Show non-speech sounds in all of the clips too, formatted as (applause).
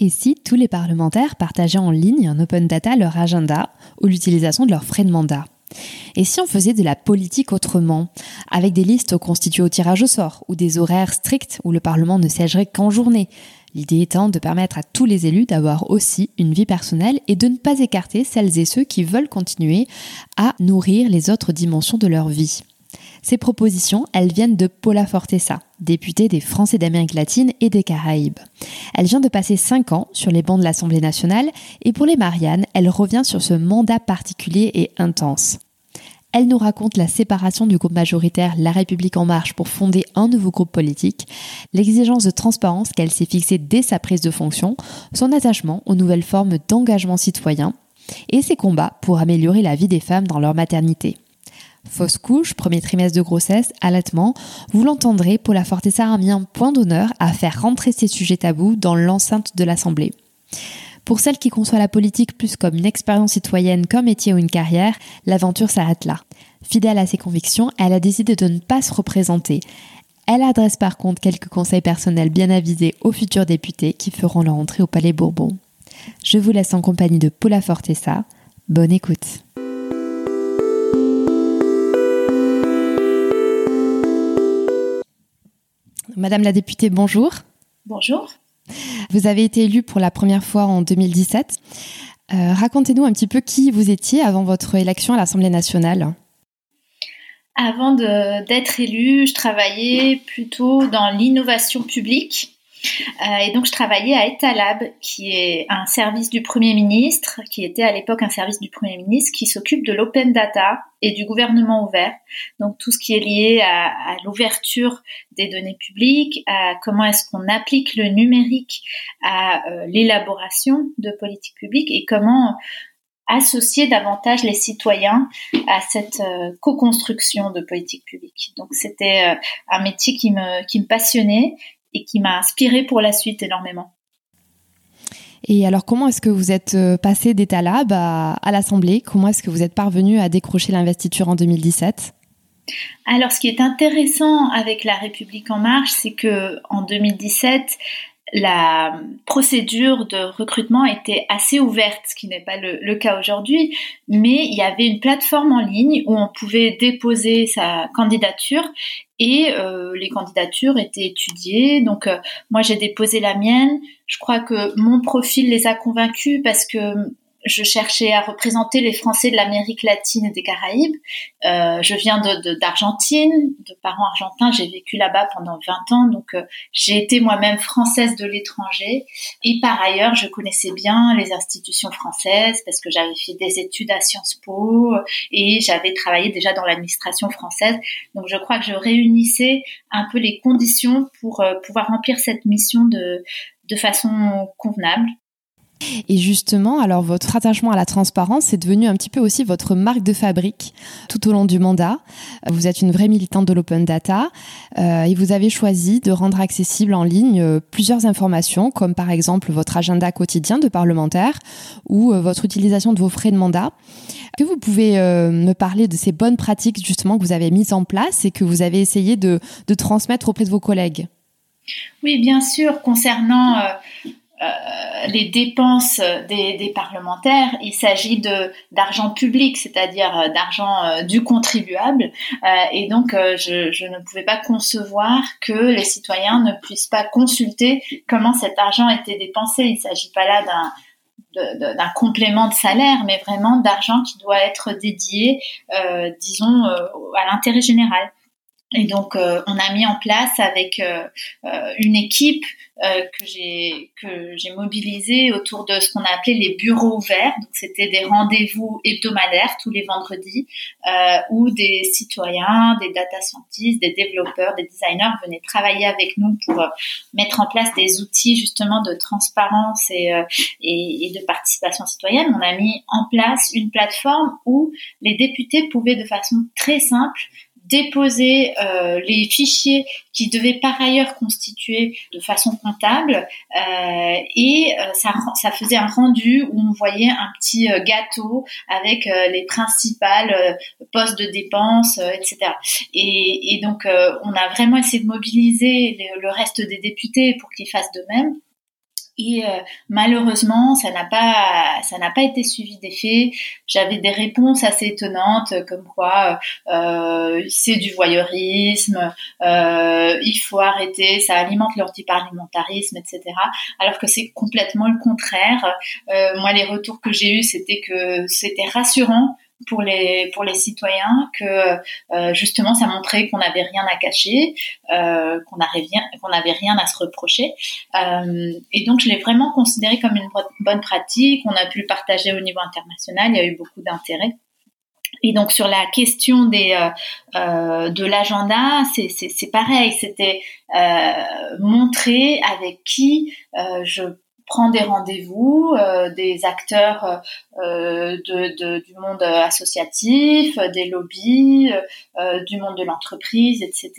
Et si tous les parlementaires partageaient en ligne en open data leur agenda ou l'utilisation de leurs frais de mandat? Et si on faisait de la politique autrement, avec des listes constituées au tirage au sort ou des horaires stricts où le Parlement ne siégerait qu'en journée? L'idée étant de permettre à tous les élus d'avoir aussi une vie personnelle et de ne pas écarter celles et ceux qui veulent continuer à nourrir les autres dimensions de leur vie. Ces propositions, elles viennent de Paula Fortesa, députée des Français d'Amérique latine et des Caraïbes. Elle vient de passer cinq ans sur les bancs de l'Assemblée nationale et pour les Mariannes, elle revient sur ce mandat particulier et intense. Elle nous raconte la séparation du groupe majoritaire La République en marche pour fonder un nouveau groupe politique, l'exigence de transparence qu'elle s'est fixée dès sa prise de fonction, son attachement aux nouvelles formes d'engagement citoyen et ses combats pour améliorer la vie des femmes dans leur maternité. Fausse couche, premier trimestre de grossesse, allaitement, vous l'entendrez, Paula Fortesa a mis un point d'honneur à faire rentrer ces sujets tabous dans l'enceinte de l'Assemblée. Pour celle qui conçoit la politique plus comme une expérience citoyenne qu'un métier ou une carrière, l'aventure s'arrête là. Fidèle à ses convictions, elle a décidé de ne pas se représenter. Elle adresse par contre quelques conseils personnels bien avisés aux futurs députés qui feront leur entrée au Palais Bourbon. Je vous laisse en compagnie de Paula Fortesa. Bonne écoute. Madame la députée, bonjour. Bonjour. Vous avez été élue pour la première fois en 2017. Euh, racontez-nous un petit peu qui vous étiez avant votre élection à l'Assemblée nationale. Avant d'être élue, je travaillais plutôt dans l'innovation publique. Euh, et donc, je travaillais à Etalab, qui est un service du Premier ministre, qui était à l'époque un service du Premier ministre, qui s'occupe de l'open data et du gouvernement ouvert. Donc, tout ce qui est lié à, l'ouverture des données publiques, à comment est-ce qu'on applique le numérique à euh, l'élaboration de politiques publiques et comment associer davantage les citoyens à cette euh, co-construction de politiques publiques. Donc c'était un métier qui me passionnait et qui m'a inspiré pour la suite énormément. Et alors, comment est-ce que vous êtes euh, passé d'État Lab à, à l'Assemblée? Comment est-ce que vous êtes parvenu à décrocher l'investiture en 2017 alors, ce qui est intéressant avec La République en marche, c'est que en 2017, la procédure de recrutement était assez ouverte, ce qui n'est pas le, cas aujourd'hui, mais il y avait une plateforme en ligne où on pouvait déposer sa candidature et euh, les candidatures étaient étudiées. Donc euh, moi j'ai déposé la mienne. Je crois que mon profil les a convaincus parce que je cherchais à représenter les Français de l'Amérique latine et des Caraïbes. Euh, je viens d'Argentine, de, de, parents argentins. J'ai vécu là-bas pendant 20 ans, donc euh, j'ai été moi-même française de l'étranger. Et par ailleurs, je connaissais bien les institutions françaises parce que j'avais fait des études à Sciences Po et j'avais travaillé déjà dans l'administration française. Donc je crois que je réunissais un peu les conditions pour euh, pouvoir remplir cette mission de, de façon convenable. Et justement, alors votre attachement à la transparence est devenu un petit peu aussi votre marque de fabrique tout au long du mandat. Vous êtes une vraie militante de l'open data euh, et vous avez choisi de rendre accessible en ligne euh, plusieurs informations, comme par exemple votre agenda quotidien de parlementaire ou euh, votre utilisation de vos frais de mandat. Que vous pouvez me parler de ces bonnes pratiques justement que vous avez mises en place et que vous avez essayé de transmettre auprès de vos collègues? Oui, bien sûr. Concernant les dépenses des, parlementaires, il s'agit de d'argent public, c'est-à-dire d'argent du contribuable, et donc je, ne pouvais pas concevoir que les citoyens ne puissent pas consulter comment cet argent était dépensé. Il ne s'agit pas là d'un complément de salaire, mais vraiment d'argent qui doit être dédié, euh, disons, euh, à l'intérêt général. Et donc, euh, on a mis en place avec une équipe euh, que j'ai que j'ai mobilisé autour de ce qu'on a appelé les bureaux ouverts. Donc c'était des rendez-vous hebdomadaires tous les vendredis euh, où des citoyens, des data scientists, des développeurs, des designers venaient travailler avec nous pour euh, mettre en place des outils justement de transparence euh, et, et de participation citoyenne. On a mis en place une plateforme où les députés pouvaient de façon très simple déposer euh, les fichiers qui devaient par ailleurs constituer de façon comptable euh, et euh, ça, ça faisait un rendu où on voyait un petit euh, gâteau avec euh, les principales postes de dépenses, etc. Et, et donc on a vraiment essayé de mobiliser le reste des députés pour qu'ils fassent de même. Et euh, malheureusement, ça n'a pas, ça n'a pas été suivi d'effet. J'avais des réponses assez étonnantes, comme quoi euh, c'est du voyeurisme, euh, il faut arrêter, ça alimente l'antiparlementarisme, etc. Alors que c'est complètement le contraire. Euh, moi, les retours que j'ai eus, c'était que c'était rassurant pour les pour les citoyens que euh, justement ça montrait qu'on n'avait rien à cacher, euh, qu'on n'avait rien qu'on rien à se reprocher. Euh, et donc je l'ai vraiment considéré comme une bonne pratique. On a pu partager au niveau international. Il y a eu beaucoup d'intérêt. Et donc sur la question des euh, euh de l'agenda, c'est, pareil. C'était euh, montrer avec qui je prend des rendez-vous, euh, des acteurs euh, de, du monde associatif, des lobbies, euh, du monde de l'entreprise, etc.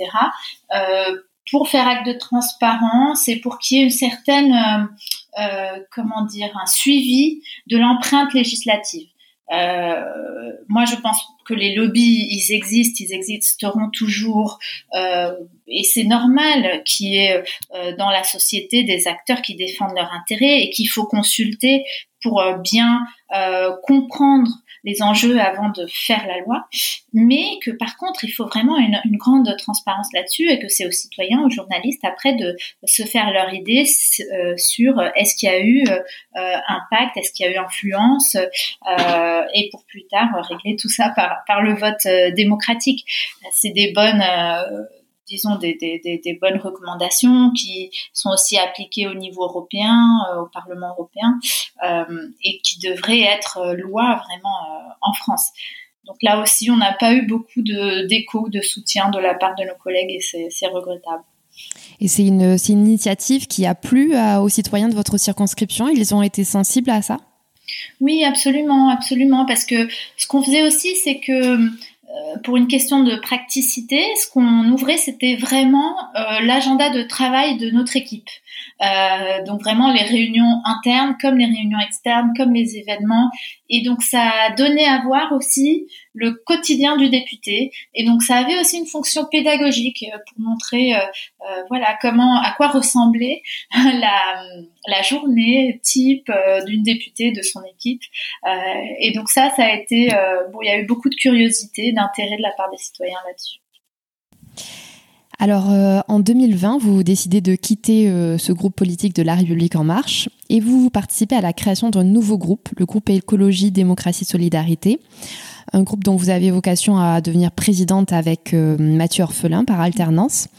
pour faire acte de transparence et pour qu'il y ait une certaine, comment dire, un suivi de l'empreinte législative. Euh, moi, je pense que les lobbies, ils existent, ils existeront toujours, euh, et c'est normal qu'il y ait euh, dans la société des acteurs qui défendent leurs intérêts et qu'il faut consulter pour euh, bien euh, comprendre les enjeux avant de faire la loi, mais que par contre, il faut vraiment une, une grande transparence là-dessus et que c'est aux citoyens, aux journalistes après de, se faire leur idée euh, sur est-ce qu'il y a eu euh, impact, est-ce qu'il y a eu influence, euh, et pour plus tard régler tout ça par, par le vote démocratique. C'est des bonnes disons, des, des, des, bonnes recommandations qui sont aussi appliquées au niveau européen, euh, au Parlement européen, euh, et qui devraient être euh, loi vraiment en France. Donc là aussi, on n'a pas eu beaucoup d'écho, de, soutien de la part de nos collègues et c'est regrettable. Et c'est une, une, initiative qui a plu aux citoyens de votre circonscription? Ils ont été sensibles à ça? Oui, absolument, absolument. Parce que ce qu'on faisait aussi, c'est que pour une question de praticité, ce qu'on ouvrait, c'était vraiment euh, l'agenda de travail de notre équipe. Euh, donc vraiment les réunions internes comme les réunions externes, comme les événements. Et donc ça a donné à voir aussi le quotidien du député. Et donc ça avait aussi une fonction pédagogique euh, pour montrer euh, euh voilà comment à quoi ressemblait (laughs) la, journée type d'une députée de son équipe. et donc ça, ça a été bon, il y a eu beaucoup de curiosité, d'intérêt de la part des citoyens là-dessus. Alors, euh, en 2020, vous décidez de quitter euh, ce groupe politique de La République en marche et vous participez à la création d'un nouveau groupe, le groupe Écologie, Démocratie, Solidarité, un groupe dont vous avez vocation à devenir présidente avec euh, Mathieu Orphelin par alternance.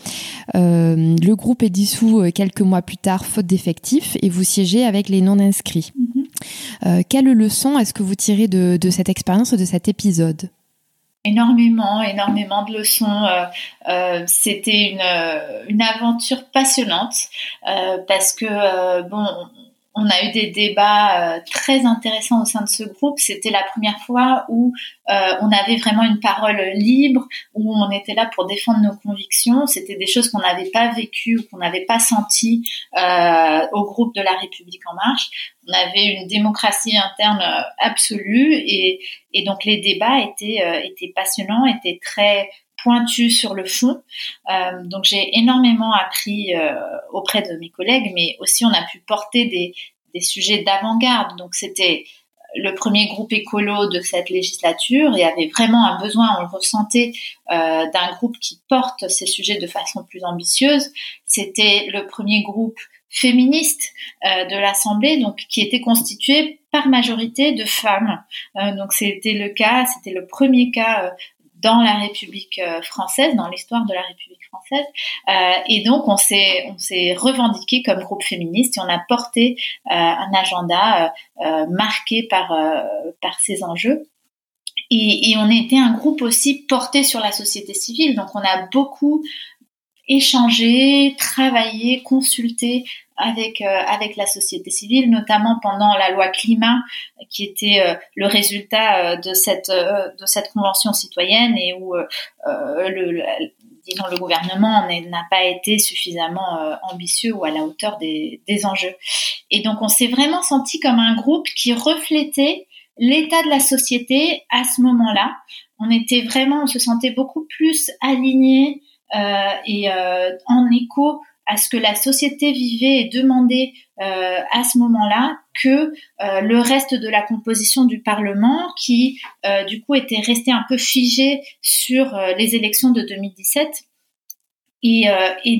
le groupe est dissous quelques mois plus tard, faute d'effectifs, et vous siégez avec les non-inscrits. Mm-hmm. quelle leçon est-ce que vous tirez de, de cette expérience, de cet épisode? Énormément, énormément de leçons. Euh, euh, c'était une, euh, une aventure passionnante parce que bon, on a eu des débats euh, très intéressants au sein de ce groupe. C'était la première fois où euh, on avait vraiment une parole libre, où on était là pour défendre nos convictions. C'était des choses qu'on n'avait pas vécues ou qu'on n'avait pas senties euh, au groupe de la République en marche. On avait une démocratie interne absolue et, et donc les débats étaient, étaient passionnants, étaient très pointu sur le fond. donc j'ai énormément appris auprès de mes collègues, mais aussi on a pu porter des, des sujets d'avant-garde. Donc c'était le premier groupe écolo de cette législature et avait vraiment un besoin, on le ressentait, euh, d'un groupe qui porte ces sujets de façon plus ambitieuse. C'était le premier groupe féministe euh, de l'Assemblée, donc qui était constitué par majorité de femmes. Euh, donc c'était le cas, c'était le premier cas dans la République euh, française, dans l'histoire de la République française. Euh, et donc, on s'est, on revendiqué comme groupe féministe et on a porté euh, un agenda marqué par, par ces enjeux. Et, et, on était un groupe aussi porté sur la société civile. Donc, on a beaucoup échangé, travaillé, consulté avec euh, avec la société civile, notamment pendant la loi climat, qui était euh, le résultat euh, de cette de cette convention citoyenne et où le, disons le gouvernement n'a pas été suffisamment ambitieux ou à la hauteur des, des enjeux. Et donc on s'est vraiment senti comme un groupe qui reflétait l'état de la société à ce moment-là. On était vraiment, on se sentait beaucoup plus aligné et en écho à ce que la société vivait et demandait euh, à ce moment-là que euh, le reste de la composition du Parlement, qui euh, du coup était resté un peu figé sur les élections de 2017. Et,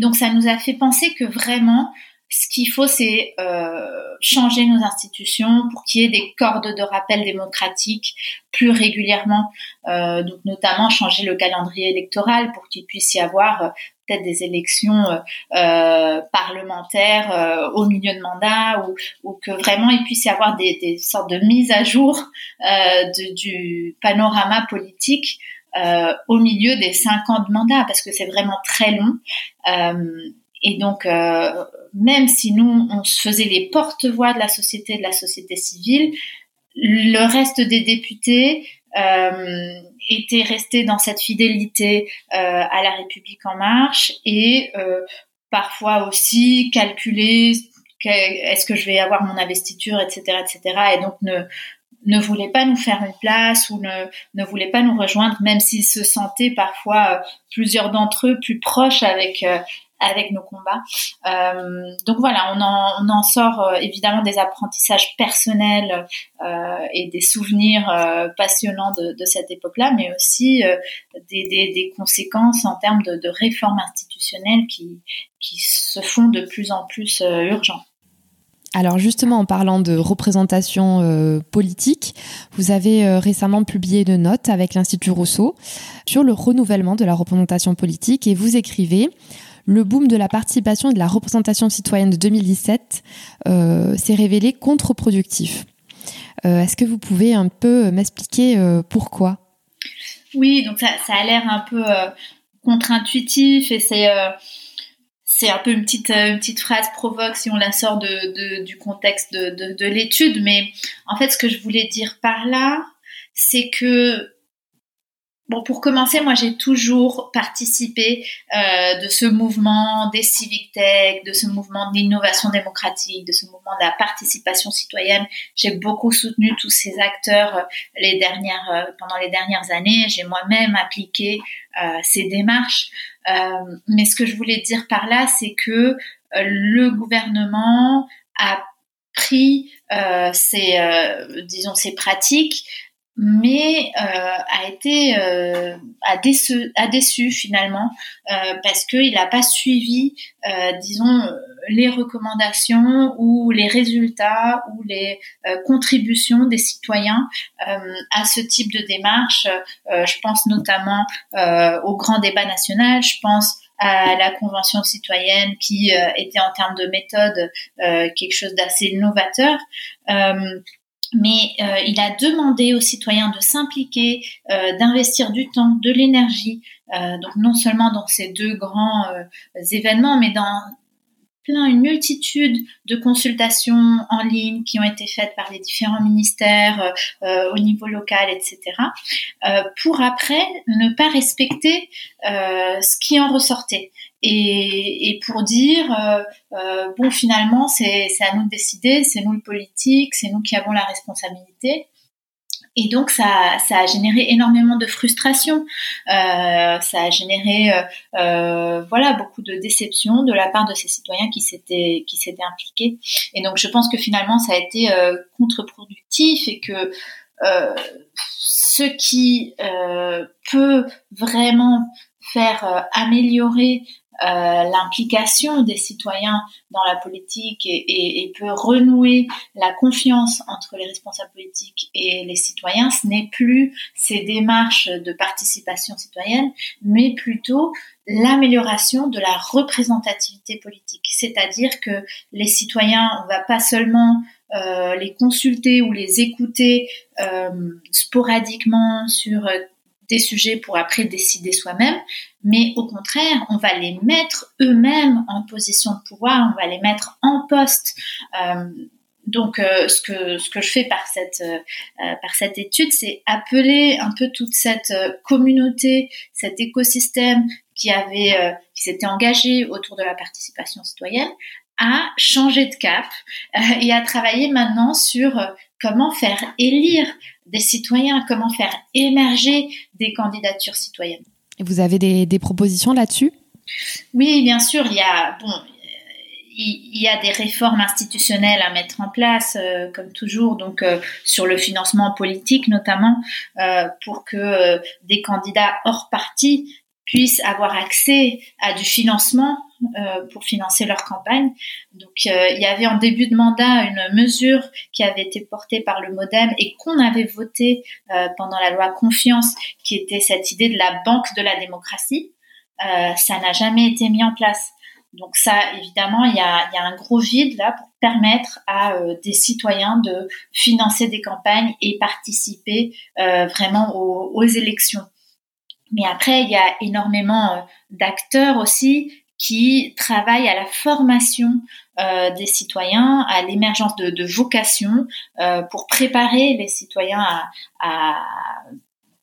donc ça nous a fait penser que vraiment ce qu'il faut, c'est changer nos institutions pour qu'il y ait des cordes de rappel démocratiques plus régulièrement, donc notamment changer le calendrier électoral pour qu'il puisse y avoir des élections euh, euh, parlementaires euh, au milieu de mandat ou, que vraiment il puisse y avoir des, sortes de mises à jour du panorama politique au milieu des cinq ans de mandat parce que c'est vraiment très long. et donc, même si nous, on se faisait les porte-voix de la société, de la société civile, le reste des députés était resté dans cette fidélité euh, à la République en marche et euh, parfois aussi calculer est-ce que je vais avoir mon investiture, etc., etc. Et donc ne ne voulait pas nous faire une place ou ne, ne voulait pas nous rejoindre, même s'ils se sentaient parfois plusieurs d'entre eux plus proches avec avec nos combats. Euh, donc voilà, on en, sort euh, évidemment des apprentissages personnels euh, et des souvenirs passionnants de, cette époque-là, mais aussi des, conséquences en termes de, réformes institutionnelles qui, se font de plus en plus urgentes. Alors justement, en parlant de représentation politique, vous avez récemment publié une note avec l'Institut Rousseau sur le renouvellement de la représentation politique et vous écrivez le boom de la participation et de la représentation citoyenne de 2017 euh, s'est révélé contre-productif. Euh, est-ce que vous pouvez un peu m'expliquer euh, pourquoi? Oui, donc ça, a l'air un peu contre-intuitif et c'est un peu une petite, petite phrase provoque si on la sort de, du contexte de, de l'étude, mais en fait ce que je voulais dire par là, c'est que Bon, pour commencer, moi j'ai toujours participé euh, de ce mouvement des civic tech, de ce mouvement d'innovation démocratique, de ce mouvement de la participation citoyenne. J'ai beaucoup soutenu tous ces acteurs euh, les dernières, euh, pendant les dernières années. J'ai moi-même appliqué euh, ces démarches. Euh, mais ce que je voulais dire par là, c'est que le gouvernement a pris ces, disons, ces pratiques mais euh, a été euh, a, déçu, a déçu finalement euh, parce qu'il n'a pas suivi, euh, disons, les recommandations ou les résultats ou les euh, contributions des citoyens euh, à ce type de démarche. je pense notamment au grand débat national, je pense à la convention citoyenne qui était en termes de méthode quelque chose d'assez novateur mais euh, il a demandé aux citoyens de s'impliquer, euh, d'investir du temps, de l'énergie, euh, donc non seulement dans ces deux grands événements, mais dans une multitude de consultations en ligne qui ont été faites par les différents ministères au niveau local, etc., pour après ne pas respecter ce qui en ressortait et, et pour dire euh, euh, bon finalement c'est à nous de décider, c'est nous le politique, c'est nous qui avons la responsabilité. Et donc ça, ça a généré énormément de frustration, euh, ça a généré euh, euh, voilà beaucoup de déception de la part de ces citoyens qui s'étaient qui s'étaient impliqués. Et donc je pense que finalement ça a été euh, contre-productif et que euh, ce qui peut vraiment faire améliorer euh, l'implication des citoyens dans la politique et, et, peut renouer la confiance entre les responsables politiques et les citoyens, ce n'est plus ces démarches de participation citoyenne, mais plutôt l'amélioration de la représentativité politique. C'est-à-dire que les citoyens, on va pas seulement euh, les consulter ou les écouter euh, sporadiquement sur des sujets pour après décider soi-même, mais au contraire, on va les mettre eux-mêmes en position de pouvoir, on va les mettre en poste. Euh, donc, euh, ce que je fais par cette euh, par cette étude, c'est appeler un peu toute cette communauté, cet écosystème qui avait qui s'était engagé autour de la participation citoyenne à changer de cap et à travailler maintenant sur comment faire élire des citoyens, comment faire émerger des candidatures citoyennes. Et vous avez des, propositions là-dessus? Oui, bien sûr. Il y a bon, il y a des réformes institutionnelles à mettre en place, euh, comme toujours, donc euh, sur le financement politique notamment, euh, pour que des candidats hors parti puissent avoir accès à du financement euh, pour financer leur campagne. Donc euh, il y avait en début de mandat une mesure qui avait été portée par le MoDem et qu'on avait votée euh, pendant la loi Confiance, qui était cette idée de la banque de la démocratie. ça n'a jamais été mis en place. Donc ça, évidemment, il y a, un gros vide là pour permettre à des citoyens de financer des campagnes et participer vraiment aux, élections. Mais après, il y a énormément d'acteurs aussi qui travaille à la formation euh, des citoyens, à l'émergence de, de vocations euh, pour préparer les citoyens à, à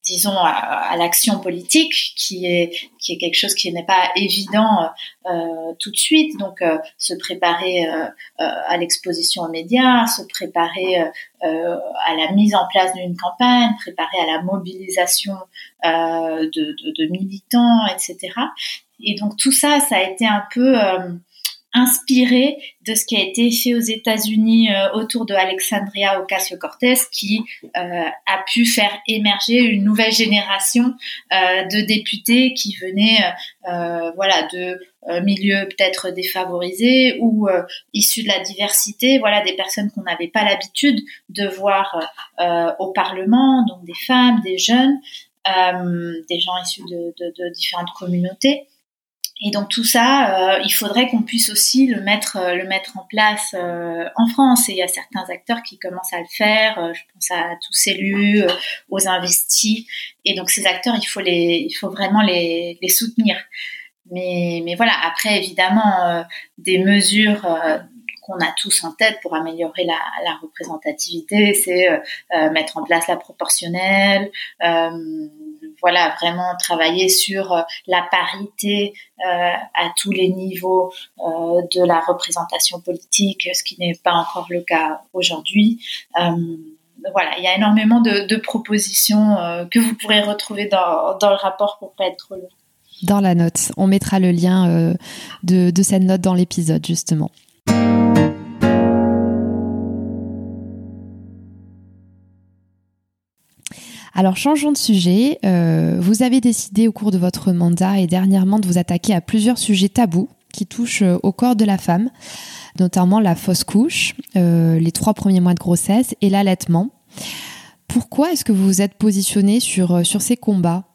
disons à, l'action politique qui est qui est quelque chose qui n'est pas évident euh, tout de suite. Donc euh, se préparer euh, à l'exposition aux médias se préparer à la mise en place d'une campagne préparer à la mobilisation de, de, de, militants etc et donc tout ça, ça a été un peu euh, inspiré de ce qui a été fait aux États-Unis euh, autour de Alexandria Ocasio-Cortez, qui euh, a pu faire émerger une nouvelle génération de députés qui venaient, voilà, de milieux peut-être défavorisés ou issus de la diversité, voilà, des personnes qu'on n'avait pas l'habitude de voir au Parlement, donc des femmes, des jeunes, des gens issus de, de, de différentes communautés. Et donc tout ça, euh, il faudrait qu'on puisse aussi le mettre, euh, le mettre en place euh, en France. Et il y a certains acteurs qui commencent à le faire. je pense à tous élus, aux investis. Et donc ces acteurs, il faut les, il faut vraiment les, les soutenir. Mais, mais voilà. Après, évidemment, des mesures qu'on a tous en tête pour améliorer la, la représentativité, c'est mettre en place la proportionnelle voilà, vraiment travailler sur euh, la parité euh, à tous les niveaux euh, de la représentation politique, ce qui n'est pas encore le cas aujourd'hui. voilà, il y a énormément de, propositions que vous pourrez retrouver dans, le rapport pour pas être trop lourd. Dans la note, on mettra le lien de cette note dans l'épisode justement. Alors changeons de sujet. Euh, vous avez décidé au cours de votre mandat et dernièrement de vous attaquer à plusieurs sujets tabous qui touchent euh, au corps de la femme, notamment la fausse couche, euh, les trois premiers mois de grossesse et l'allaitement. Pourquoi est-ce que vous vous êtes positionné sur, sur ces combats?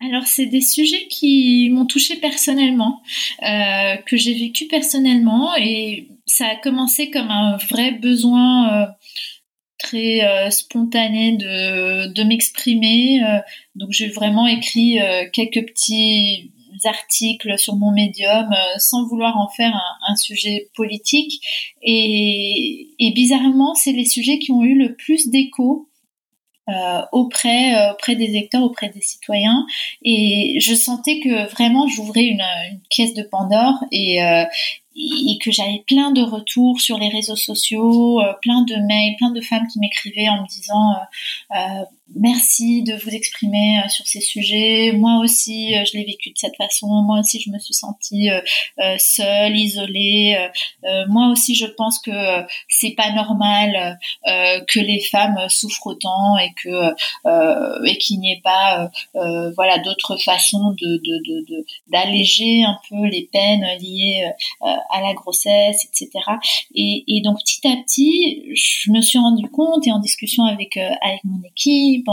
Alors c'est des sujets qui m'ont touché personnellement, que j'ai vécu personnellement et ça a commencé comme un vrai besoin très euh, spontané de, de m'exprimer. Euh, donc j'ai vraiment écrit euh, quelques petits articles sur mon médium sans vouloir en faire un, sujet politique. Et, et bizarrement, c'est les sujets qui ont eu le plus d'écho euh, auprès euh, auprès des électeurs, auprès des citoyens, et je sentais que vraiment j'ouvrais une, une caisse de Pandore et et que j'avais plein de retours sur les réseaux sociaux, euh, plein de mails, plein de femmes qui m'écrivaient en me disant euh, euh, merci de vous exprimer sur ces sujets. Moi aussi, je l'ai vécu de cette façon. Moi aussi, je me suis sentie seule, isolée. moi aussi, je pense que c'est pas normal que les femmes souffrent autant et que et qu'il n'y ait pas voilà d'autres façons de d'alléger de, de, un peu les peines liées à la grossesse, etc. Et, donc petit à petit, je me suis rendu compte et en discussion avec euh, avec mon équipe,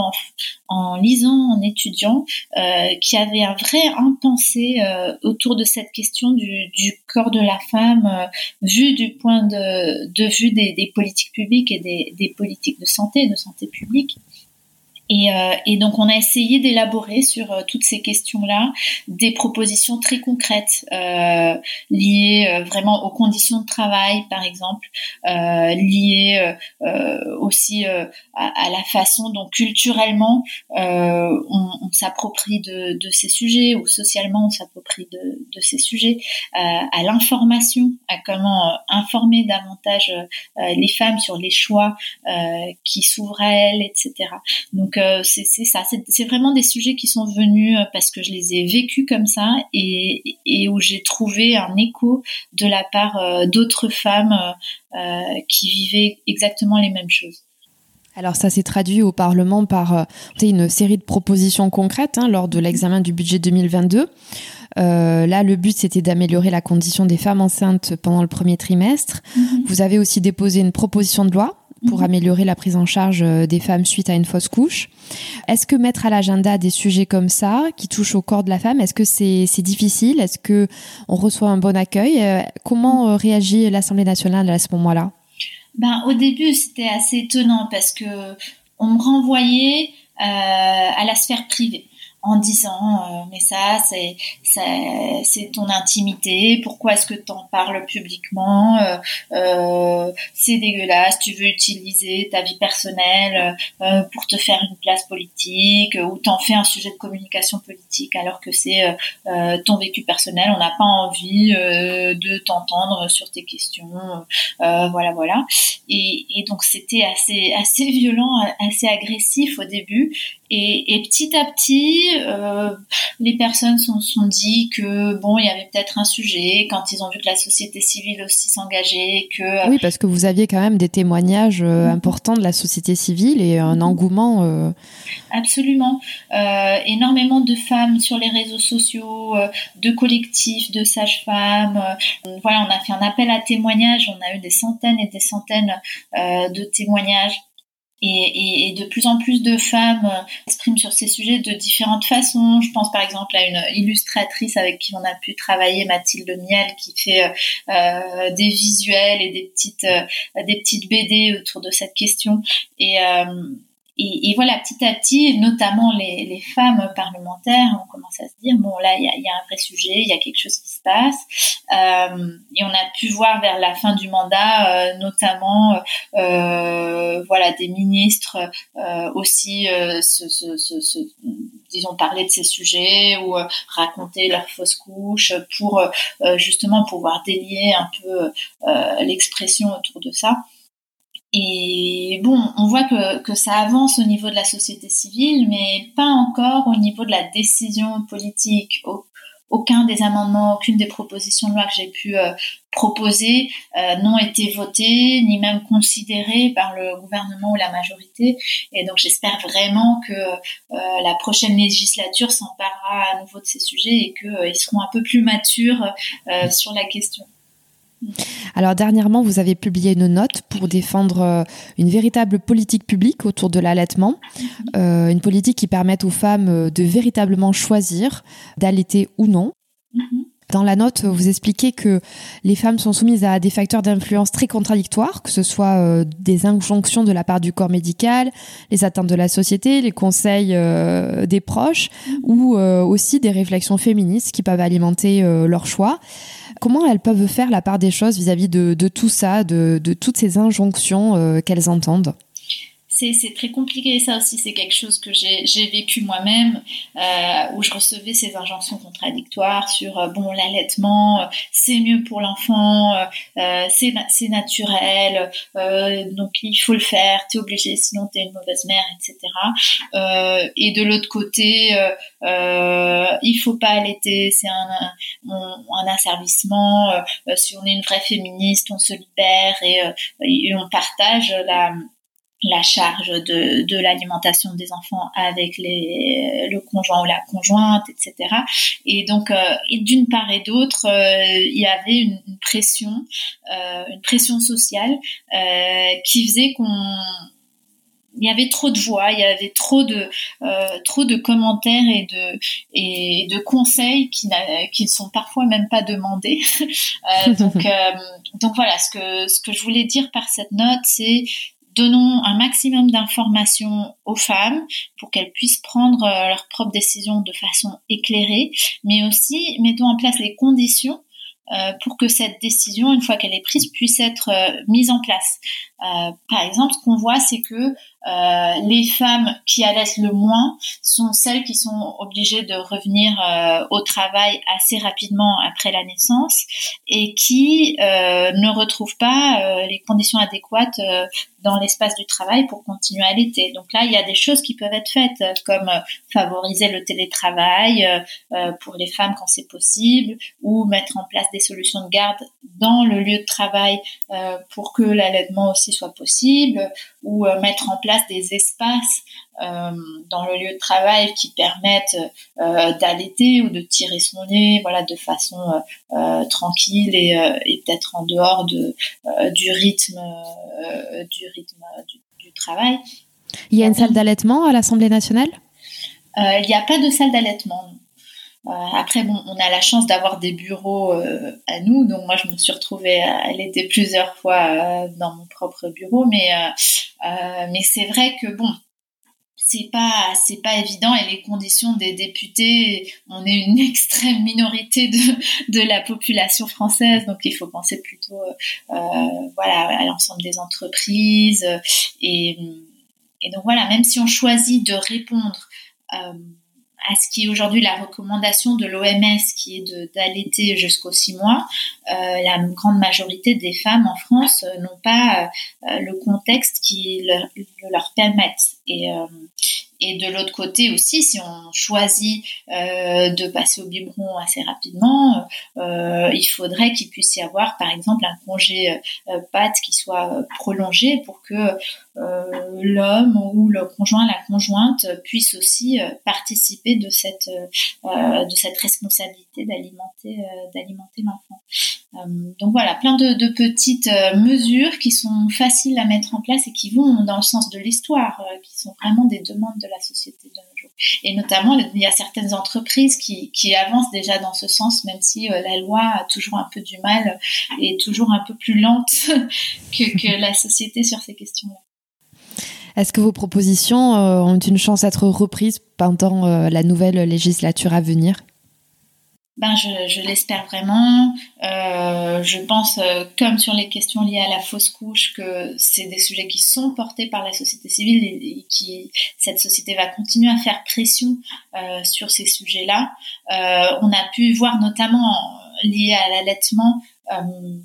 en, lisant, en étudiant, euh, qu'il y avait un vrai impensé euh, autour de cette question du, corps de la femme vu du point de, vue des, politiques publiques et des politiques de santé, de santé publique. Et, euh, et, donc on a essayé d'élaborer sur euh, toutes ces questions-là des propositions très concrètes euh, liées euh, vraiment aux conditions de travail, par exemple, euh, liées aussi à, à, la façon dont culturellement on, on s'approprie de, de, ces sujets ou socialement on s'approprie de, de, ces sujets, à l'information, à comment informer davantage les femmes sur les choix qui s'ouvrent à elles, etc. Donc c'est ça, c'est vraiment des sujets qui sont venus euh, parce que je les ai vécus comme ça et, et où j'ai trouvé un écho de la part euh, d'autres femmes euh, qui vivaient exactement les mêmes choses. Alors ça s'est traduit au Parlement par une série de propositions concrètes hein, lors de l'examen du budget 2022. Euh, là, le but, c'était d'améliorer la condition des femmes enceintes pendant le premier trimestre. Mm-hmm. Vous avez aussi déposé une proposition de loi pour mhm. améliorer la prise en charge euh, des femmes suite à une fausse couche. Est-ce que mettre à l'agenda des sujets comme ça, qui touchent au corps de la femme, est-ce que c'est difficile? Est-ce que on reçoit un bon accueil? Euh, Comment euh, réagit l'Assemblée nationale à ce moment-là? Ben, Au début, c'était assez étonnant parce que on me renvoyait à la sphère privée en disant euh, mais ça c'est c'est ton intimité pourquoi est-ce que tu en parles publiquement euh, euh, c'est dégueulasse tu veux utiliser ta vie personnelle pour te faire une place politique ou t'en fais un sujet de communication politique alors que c'est ton vécu personnel on n'a pas envie de t'entendre sur tes questions voilà voilà. Et, et donc c'était assez assez violent assez agressif au début et, et petit à petit euh, les personnes se sont, sont, dit que bon, il y avait peut-être un sujet quand ils ont vu que la société civile aussi s'engageait, que oui, parce que vous aviez quand même des témoignages euh, mhm. importants de la société civile et un mhm. engouement. Euh... Absolument, euh, énormément de femmes sur les réseaux sociaux, euh, de collectifs, de sages-femmes. voilà, on a fait un appel à témoignages, on a eu des centaines et des centaines de témoignages et, de plus en plus de femmes euh, s'expriment sur ces sujets de différentes façons. Je pense par exemple à une illustratrice avec qui on a pu travailler, Mathilde Miel, qui fait euh, euh des visuels et des petites, des petites BD autour de cette question. Et, et, voilà, petit à petit, notamment les, les, femmes parlementaires ont commencé à se dire bon là, il y a, y a, un vrai sujet, il y a quelque chose qui se. Euh, et on a pu voir vers la fin du mandat, euh, notamment, euh, voilà, des ministres euh, aussi se, se, se, disons parler de ces sujets ou raconter leurs fausses couches pour justement pouvoir délier un peu l'expression autour de ça. Et bon, on voit que, que, ça avance au niveau de la société civile, mais pas encore au niveau de la décision politique. Aucun des amendements, aucune des propositions de loi que j'ai pu euh, proposer euh, n'ont été votées, ni même considérées par le gouvernement ou la majorité. Et donc j'espère vraiment que euh, la prochaine législature s'emparera à nouveau de ces sujets et qu'ils seront un peu plus matures sur la question. Alors dernièrement, vous avez publié une note pour défendre euh, une véritable politique publique autour de l'allaitement, euh, une politique qui permette aux femmes euh, de véritablement choisir d'allaiter ou non. Dans la note, vous expliquez que les femmes sont soumises à des facteurs d'influence très contradictoires, que ce soit des injonctions de la part du corps médical, les attentes de la société, les conseils des proches, ou aussi des réflexions féministes qui peuvent alimenter leur choix comment elles peuvent faire la part des choses vis-à-vis de, tout ça, de, toutes ces injonctions euh, qu'elles entendent? C'est très compliqué. Ça aussi, c'est quelque chose que j'ai vécu moi-même, euh, où je recevais ces injonctions contradictoires sur euh, bon l'allaitement, euh, c'est mieux pour l'enfant, euh, c'est naturel, donc il faut le faire, t'es obligé, sinon t'es une mauvaise mère, etc. et de l'autre côté, il faut pas allaiter, c'est un, un, asservissement. si on est une vraie féministe, on se libère et, et on partage la la charge de, de l'alimentation des enfants avec les, le conjoint ou la conjointe, etc. Et donc, euh, d'une part et d'autre, euh, il y avait une, pression, euh, une pression sociale qui faisait qu'on il y avait trop de voix, il y avait trop de trop de commentaires et de et de conseils qui qui ne sont parfois même pas demandés. (laughs) donc (laughs) donc voilà, ce que ce que je voulais dire par cette note, c'est donnons un maximum d'informations aux femmes pour qu'elles puissent prendre euh, leurs propres décisions de façon éclairée, mais aussi mettons en place les conditions euh, pour que cette décision, une fois qu'elle est prise, puisse être euh, mise en place. Par exemple, ce qu'on voit, c'est que euh, les femmes qui allaitent le moins sont celles qui sont obligées de revenir euh, au travail assez rapidement après la naissance et qui euh, ne retrouvent pas les conditions adéquates dans l'espace du travail pour continuer à allaiter. Donc là, il y a des choses qui peuvent être faites, comme favoriser le télétravail pour les femmes quand c'est possible, ou mettre en place des solutions de garde dans le lieu de travail pour que l'allaitement aussi soit possible, ou mettre en place des espaces euh, dans le lieu de travail qui permettent euh, d'allaiter ou de tirer son lait, voilà, de façon euh, tranquille et, peut-être en dehors de, du rythme, du rythme du, travail. Il y a une salle d'allaitement à l'Assemblée nationale? Il n'y a pas de salle d'allaitement. Après, bon, on a la chance d'avoir des bureaux à nous, donc moi je me suis retrouvée à allaiter plusieurs fois dans mon propre bureau, mais euh, mais c'est vrai que bon, c'est pas c'est pas évident. Et les conditions des députés on est une (laughs) extrême minorité de, de la population française. Donc il faut penser plutôt euh, euh voilà à l'ensemble des entreprises. Et, et donc voilà même si on choisit de répondre euh, à ce qui est aujourd'hui la recommandation de l'OMS, qui est d'allaiter jusqu'aux six mois, euh, la grande majorité des femmes en France euh, n'ont pas euh, le contexte qui leur, leur permette. Et, et de l'autre côté aussi, si on choisit euh, de passer au biberon assez rapidement, euh, il faudrait qu'il puisse y avoir, par exemple, un congé euh, pâte qui soit prolongé pour que l'homme ou le conjoint, la conjointe puisse aussi participer de cette de cette responsabilité d'alimenter d'alimenter l'enfant. donc voilà, plein de, de petites mesures qui sont faciles à mettre en place et qui vont dans le sens de l'histoire, qui sont vraiment des demandes de la société de nos jours. Et notamment, il y a certaines entreprises qui, avancent déjà dans ce sens, même si euh, la loi a toujours un peu du mal et toujours un peu plus lente (laughs) que, que la société sur ces questions-là. Est-ce que vos propositions euh, ont une chance d'être reprises pendant euh, la nouvelle législature à venir? Ben je, je l'espère vraiment. Euh, je pense, euh, comme sur les questions liées à la fausse couche, que c'est des sujets qui sont portés par la société civile et, qui cette société va continuer à faire pression euh, sur ces sujets-là. Euh, on a pu voir notamment lié à l'allaitement euh,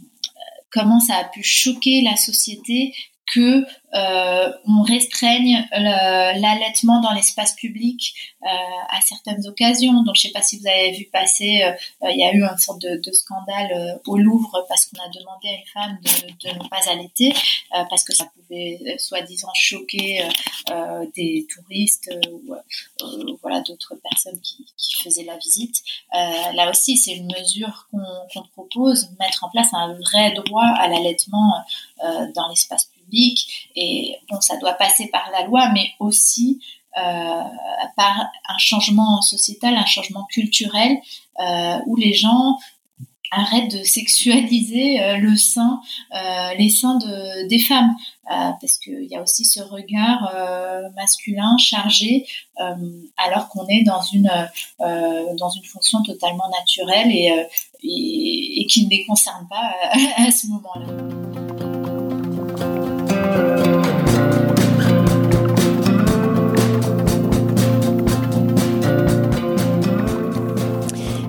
comment ça a pu choquer la société que euh, on restreigne l'allaitement dans l'espace public euh, à certaines occasions. Donc, je sais pas si vous avez vu passer, euh, il y a eu une sorte de, de scandale euh, au Louvre parce qu'on a demandé à une femme de, de ne pas allaiter euh, parce que ça pouvait soi-disant choquer des touristes ou voilà d'autres personnes qui, qui, faisaient la visite. là aussi, c'est une mesure qu'on qu propose, mettre en place un vrai droit à l'allaitement dans l'espace et bon, ça doit passer par la loi, mais aussi euh, par un changement sociétal, un changement culturel, euh, où les gens arrêtent de sexualiser euh, le sein, les seins de, des femmes, parce qu'il y a aussi ce regard masculin chargé, alors qu'on est dans une dans une fonction totalement naturelle et qui ne les concerne pas (laughs) à ce moment-là.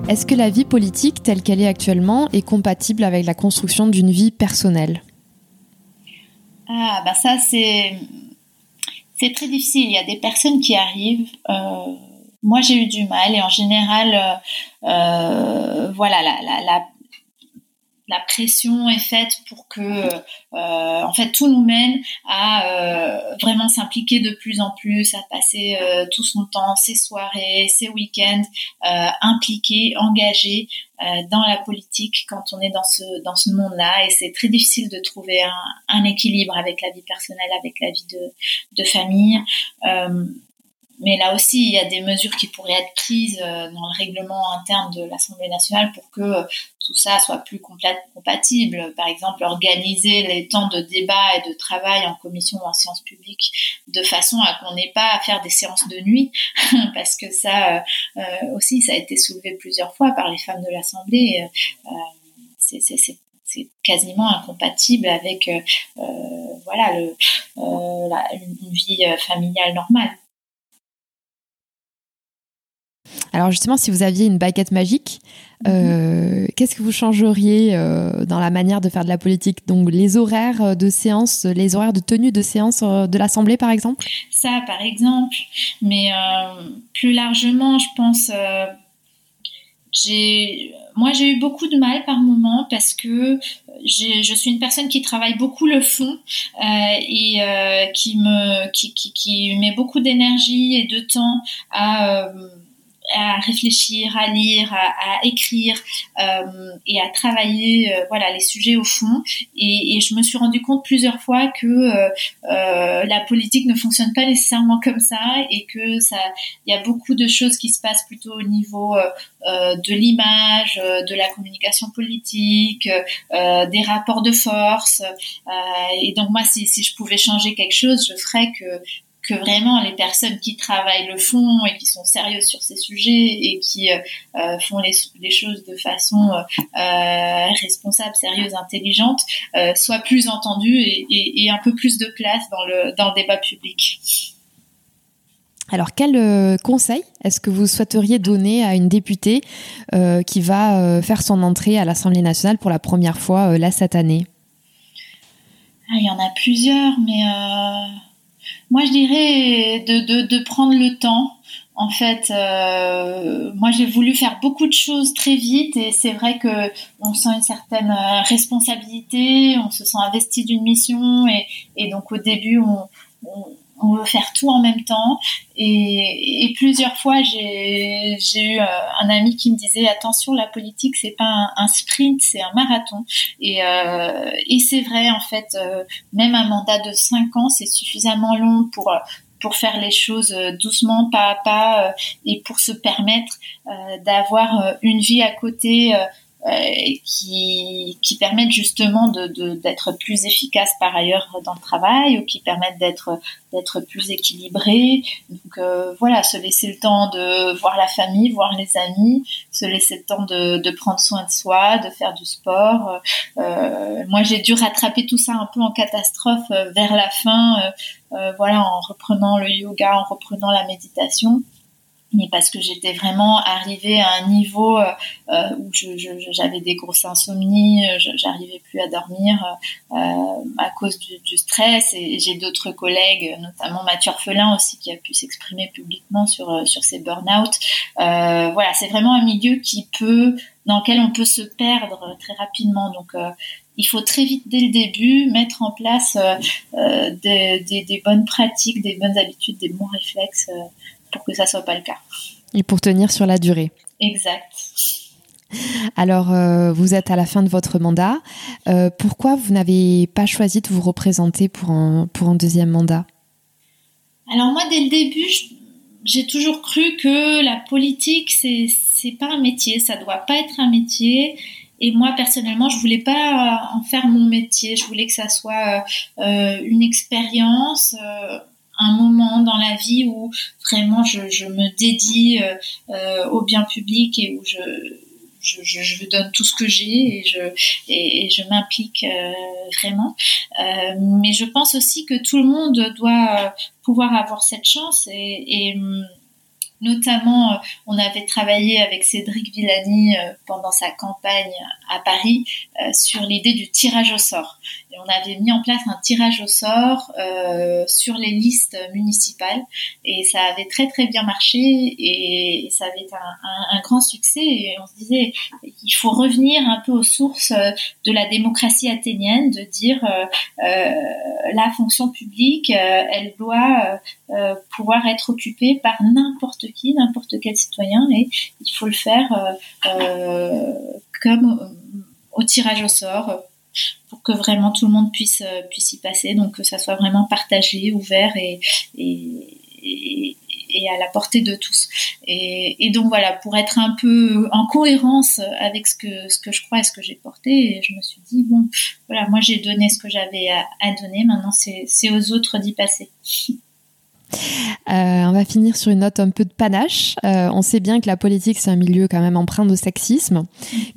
Est-ce que la vie politique telle qu'elle est actuellement est compatible avec la construction d'une vie personnelle? Ah, bah ça c'est c'est très difficile. Il y a des personnes qui arrivent. Euh, moi, j'ai eu du mal et en général, euh, euh voilà, la, la, la, la pression est faite pour que, euh, en fait, tout nous mène à euh, vraiment s'impliquer de plus en plus, à passer euh, tout son temps, ses soirées, ses week-ends, impliqué, engagé dans la politique quand on est dans ce dans ce monde-là. Et c'est très difficile de trouver un, un, équilibre avec la vie personnelle, avec la vie de, de famille mais là aussi, il y a des mesures qui pourraient être prises dans le règlement interne de l'Assemblée nationale pour que tout ça soit plus compatible. Par exemple, organiser les temps de débat et de travail en commission ou en séance publique de façon à qu'on n'ait pas à faire des séances de nuit, (laughs) parce que ça euh, euh, aussi, ça a été soulevé plusieurs fois par les femmes de l'Assemblée. Euh, c'est quasiment incompatible avec voilà le, une vie familiale normale. Alors justement, si vous aviez une baguette magique, euh, qu'est-ce que vous changeriez euh, dans la manière de faire de la politique? Donc les horaires de séance, les horaires de tenue de séance euh, de l'Assemblée, par exemple? Ça, par exemple. Mais plus largement, je pense, j'ai, moi, j'ai eu beaucoup de mal par moment parce que je suis une personne qui travaille beaucoup le fond et qui me, qui, qui, qui met beaucoup d'énergie et de temps à à réfléchir, à lire, à, écrire euh, et à travailler euh, voilà les sujets au fond. Et, et, je me suis rendu compte plusieurs fois que euh, euh, la politique ne fonctionne pas nécessairement comme ça et que ça, il y a beaucoup de choses qui se passent plutôt au niveau euh, de l'image, de la communication politique, des rapports de force. et donc moi, si, si je pouvais changer quelque chose, je ferais que que vraiment les personnes qui travaillent le fond et qui sont sérieuses sur ces sujets et qui euh, euh, font les, les, choses de façon euh, responsable, sérieuse, intelligente, soient plus entendues et, et, et, un peu plus de place dans le, dans le débat public. Alors, quel conseil est-ce que vous souhaiteriez donner à une députée qui va faire son entrée à l'Assemblée nationale pour la première fois là cette année? Ah, Il y en a plusieurs, mais moi, je dirais de, de, prendre le temps. En fait, euh, moi, j'ai voulu faire beaucoup de choses très vite et c'est vrai que on sent une certaine euh, responsabilité, on se sent investi d'une mission et, donc au début, on on veut faire tout en même temps. Et, plusieurs fois, j'ai eu euh, un ami qui me disait attention, la politique c'est pas un, sprint, c'est un marathon. Et, euh, et c'est vrai en fait, euh, même un mandat de cinq ans, c'est suffisamment long pour pour faire les choses doucement, pas à pas, et pour se permettre d'avoir une vie à côté euh, qui, qui permettent justement d'être de, plus efficace par ailleurs dans le travail ou qui permettent d'être plus équilibré. Donc euh, voilà, se laisser le temps de voir la famille, voir les amis, se laisser le temps de, de prendre soin de soi, de faire du sport. Euh, moi, j'ai dû rattraper tout ça un peu en catastrophe euh, vers la fin, euh, voilà, en reprenant le yoga, en reprenant la méditation mais parce que j'étais vraiment arrivée à un niveau euh, euh où j'avais des grosses insomnies, euh, j'arrivais plus à dormir euh, à cause du, du stress. Et j'ai d'autres collègues, notamment Mathieu Orphelin aussi, qui a pu s'exprimer publiquement sur sur ses burn-out. Euh, voilà, c'est vraiment un milieu qui peut, dans lequel on peut se perdre très rapidement. Donc il faut très vite, dès le début, mettre en place euh, des, des, des, bonnes pratiques, des bonnes habitudes, des bons réflexes pour que ça soit pas le cas. Et pour tenir sur la durée. Exact. Alors, euh, vous êtes à la fin de votre mandat. Euh, pourquoi vous n'avez pas choisi de vous représenter pour un, pour un deuxième mandat? Alors moi, dès le début, j'ai toujours cru que la politique, c'est c'est pas un métier, ça doit pas être un métier. Et moi, personnellement, je voulais pas en faire mon métier. Je voulais que ça soit euh, une expérience un moment dans la vie où vraiment je, je me dédie euh, euh, au bien public et où je je, je, je, donne tout ce que j'ai et je, et, je m'implique euh, vraiment. Euh, mais je pense aussi que tout le monde doit pouvoir avoir cette chance et, et notamment, euh, on avait travaillé avec Cédric Villani euh, pendant sa campagne à Paris euh, sur l'idée du tirage au sort. Et on avait mis en place un tirage au sort sur les listes municipales et ça avait très très bien marché et, ça avait été un, grand succès. Et on se disait, il faut revenir un peu aux sources de la démocratie athénienne, de dire la fonction publique, elle doit pouvoir être occupée par n'importe n'importe quel citoyen, et il faut le faire euh, euh, comme euh, au tirage au sort pour que vraiment tout le monde puisse puisse y passer, donc que ça soit vraiment partagé, ouvert et, et, et à la portée de tous. Et, donc voilà, pour être un peu en cohérence avec ce que ce que je crois et ce que j'ai porté, je me suis dit bon, voilà, moi j'ai donné ce que j'avais à, à donner, maintenant c'est aux autres d'y passer. (laughs) Euh, on va finir sur une note un peu de panache. Euh, on sait bien que la politique, c'est un milieu quand même empreint de sexisme.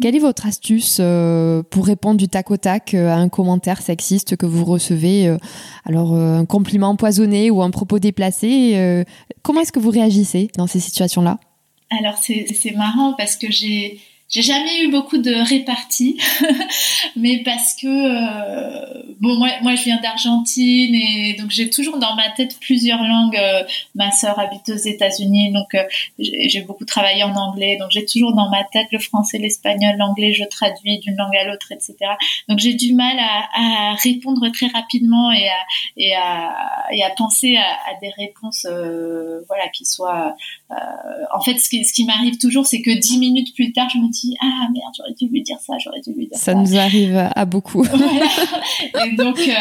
Quelle est votre astuce euh, pour répondre du tac au tac à un commentaire sexiste que vous recevez Alors, un compliment empoisonné ou un propos déplacé Comment est-ce que vous réagissez dans ces situations-là? Alors, c'est marrant parce que j'ai j'ai jamais eu beaucoup de réparties, (laughs) mais parce que euh, bon moi moi je viens d'Argentine et donc j'ai toujours dans ma tête plusieurs langues. Euh, ma sœur habite aux États-Unis donc euh, j'ai beaucoup travaillé en anglais donc j'ai toujours dans ma tête le français, l'espagnol, l'anglais. Je traduis d'une langue à l'autre, etc. Donc j'ai du mal à, répondre très rapidement et à et à, et à penser à, à des réponses voilà qui soient en fait ce qui, ce qui m'arrive toujours c'est que dix minutes plus tard je me dis ah merde j'aurais dû lui dire ça j'aurais dû lui dire ça ça. nous arrive à beaucoup. (laughs) Donc euh,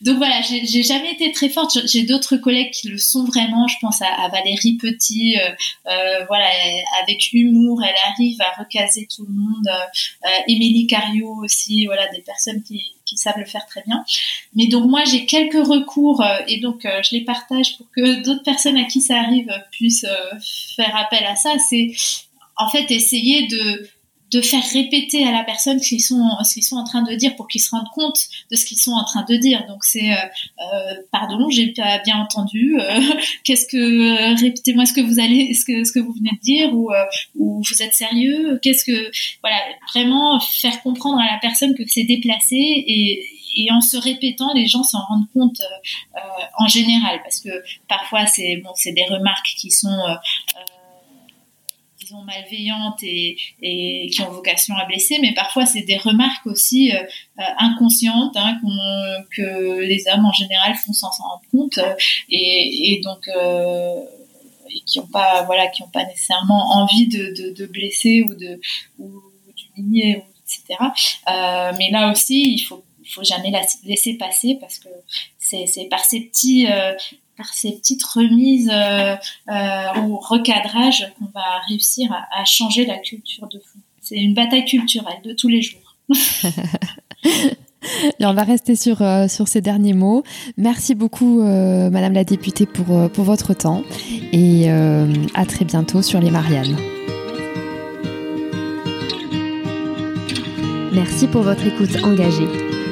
donc voilà j'ai jamais été très forte. J'ai d'autres collègues qui le sont vraiment. Je pense à, Valérie Petit euh, euh, voilà avec humour elle arrive à recaser tout le monde. Émilie Cario aussi voilà des personnes qui qui savent le faire très bien. Mais donc moi j'ai quelques recours et donc je les partage pour que d'autres personnes à qui ça arrive puissent faire appel à ça. C'est en fait essayer de de faire répéter à la personne ce qu'ils sont, ce sont en train de dire pour qu'ils se rendent compte de ce qu'ils sont en train de dire. Donc c'est, euh, euh pardon, j'ai pas bien entendu. Euh, (laughs) qu'est-ce que, euh, répétez-moi ce que vous allez, ce que, ce que vous venez de dire ou, ou vous êtes sérieux? Qu'est-ce que, voilà, vraiment faire comprendre à la personne que c'est déplacé et, en se répétant, les gens s'en rendent compte en général, parce que parfois c'est bon, c'est des remarques qui sont malveillantes et, qui ont vocation à blesser, mais parfois c'est des remarques aussi euh, euh, inconscientes hein, que les hommes en général font sans s'en rendre compte et, donc qui n'ont pas voilà qui pas nécessairement envie de, blesser ou de ou etc. mais là aussi il faut faut jamais la laisser passer parce que c'est par ces petits par ces petites remises euh, euh, ou recadrages qu'on va réussir à, changer la culture de fond. C'est une bataille culturelle de tous les jours. (laughs) On va rester sur, euh, sur ces derniers mots. Merci beaucoup, Madame la députée, pour, pour votre temps. Et à très bientôt sur les Mariannes. Merci pour votre écoute engagée.